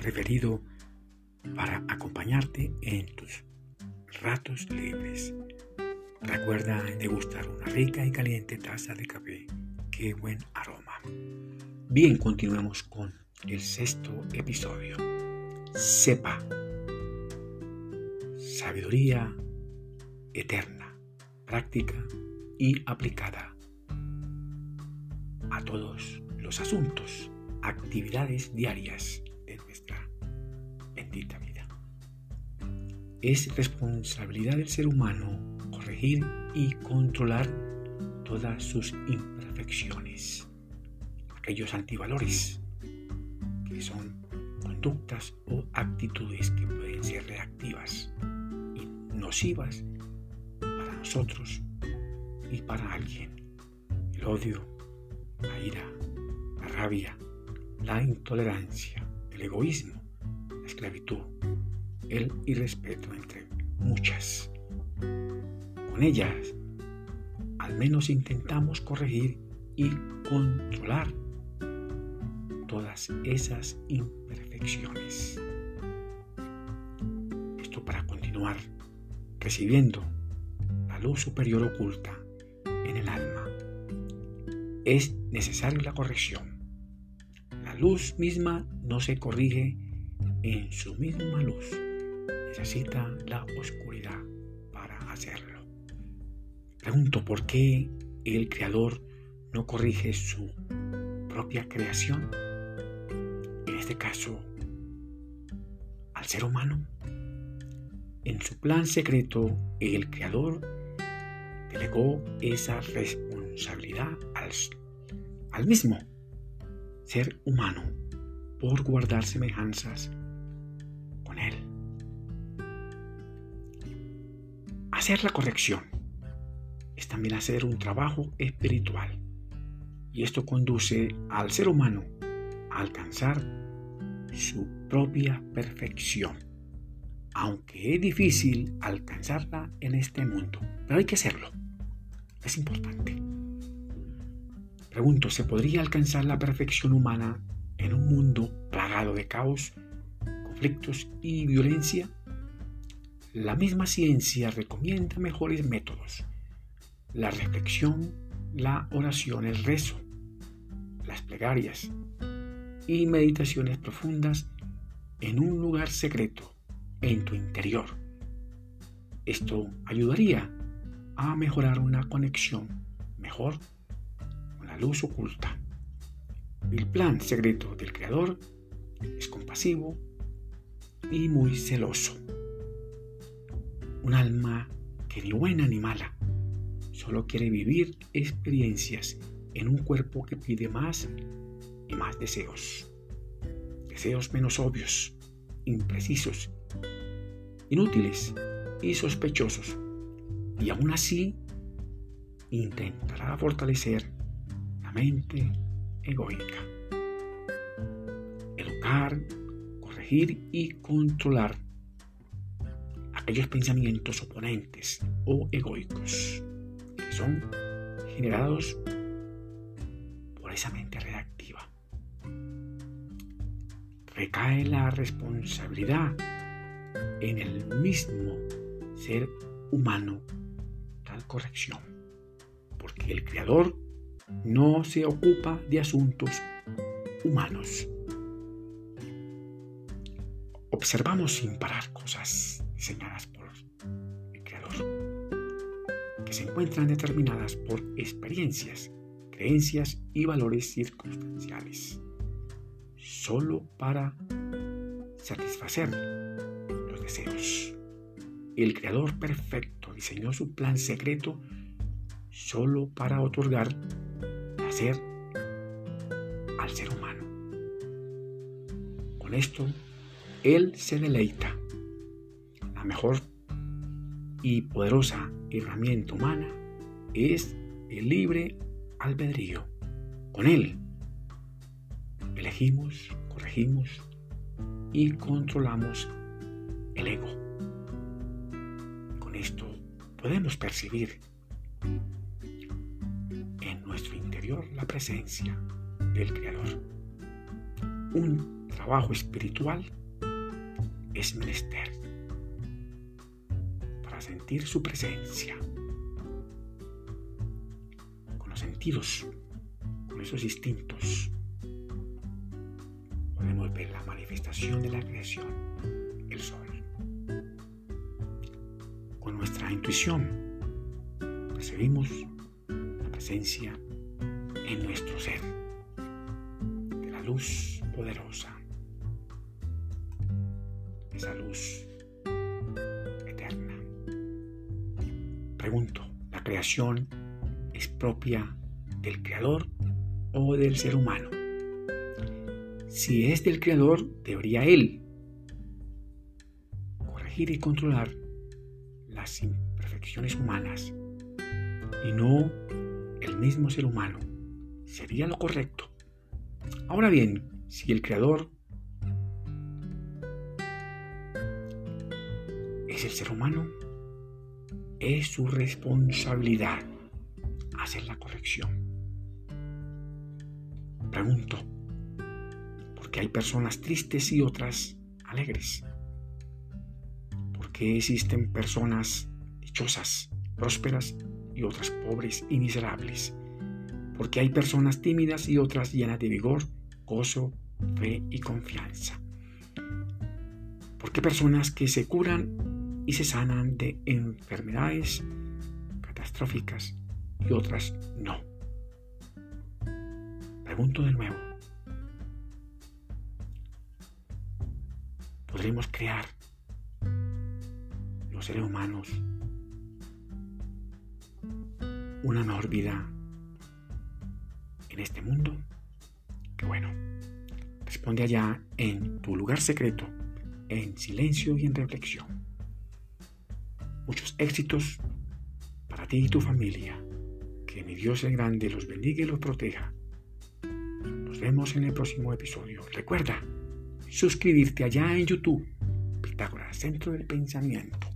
preferido para acompañarte en tus ratos libres. Recuerda degustar una rica y caliente taza de café. Qué buen aroma. Bien, continuemos con el sexto episodio. Sepa. Sabiduría eterna, práctica y aplicada a todos los asuntos, actividades diarias Es responsabilidad del ser humano corregir y controlar todas sus imperfecciones, aquellos antivalores que son conductas o actitudes que pueden ser reactivas y nocivas para nosotros y para alguien. El odio, la ira, la rabia, la intolerancia, el egoísmo, esclavitud, el irrespeto, entre muchas. Con ellas, al menos intentamos corregir y controlar todas esas imperfecciones. Esto para continuar recibiendo la luz superior oculta en el alma. Es necesaria la corrección. La luz misma no se corrige en su misma luz. Necesita la oscuridad para hacerlo. Pregunto por qué el Creador no corrige su propia creación. En este caso, al ser humano. En su plan secreto, el Creador delegó esa responsabilidad al al mismo ser humano por guardar semejanzas él. Hacer la corrección es también hacer un trabajo espiritual y esto conduce al ser humano a alcanzar su propia perfección, aunque es difícil alcanzarla en este mundo, pero hay que hacerlo, es importante. Pregunto, ¿se podría alcanzar la perfección humana en un mundo plagado de caos, y violencia? La misma ciencia recomienda mejores métodos. La reflexión, la oración, el rezo, las plegarias y meditaciones profundas en un lugar secreto, en tu interior. Esto ayudaría a mejorar una conexión mejor luz oculta. El plan secreto del Creador es compasivo y muy celoso. Un alma que ni buena ni mala, solo quiere vivir experiencias en un cuerpo que pide más y más deseos. Deseos menos obvios, imprecisos, inútiles y sospechosos. Y aún así intentará fortalecer mente egoica. Educar, y controlar aquellos pensamientos oponentes o egoicos que son generados por esa mente reactiva. Recae la responsabilidad en el mismo ser humano tal corrección, porque el Creador no se ocupa de asuntos humanos. Observamos sin parar cosas diseñadas por el Creador, que se encuentran determinadas por experiencias, creencias y valores circunstanciales, solo para satisfacer los deseos. El Creador perfecto diseñó su plan secreto solo para otorgar placer al ser humano. Con esto, Él se deleita. La mejor y poderosa herramienta humana es el libre albedrío. Con Él elegimos, corregimos y controlamos el ego. Con esto podemos percibir en nuestro interior la presencia del Creador. Un trabajo espiritual es menester para sentir su presencia con los sentidos, con esos instintos. Podemos ver la manifestación de la creación, el sol. Con nuestra intuición percibimos la presencia en nuestro ser de la luz poderosa, esa luz eterna. Pregunto, ¿la creación es propia del creador o del ser humano? Si es del creador, debería él corregir y controlar las imperfecciones humanas y no el mismo ser humano sería lo correcto. Ahora bien, si el creador es el ser humano, es su responsabilidad hacer la corrección. Pregunto, ¿por qué hay personas tristes y otras alegres? ¿Por qué existen personas dichosas, prósperas y otras pobres y miserables? porque hay personas tímidas y otras llenas de vigor, gozo, fe y confianza. Porque personas que se curan y se sanan de enfermedades catastróficas y otras no. Pregunto de nuevo. ¿Podremos crear los seres humanos una mejor vida en este mundo? Qué bueno. Responde allá en tu lugar secreto, en silencio y en reflexión. Muchos éxitos para ti y tu familia. Que mi Dios el grande los bendiga y los proteja. Nos vemos en el próximo episodio. Recuerda suscribirte allá en YouTube. Pitágoras, Centro del Pensamiento.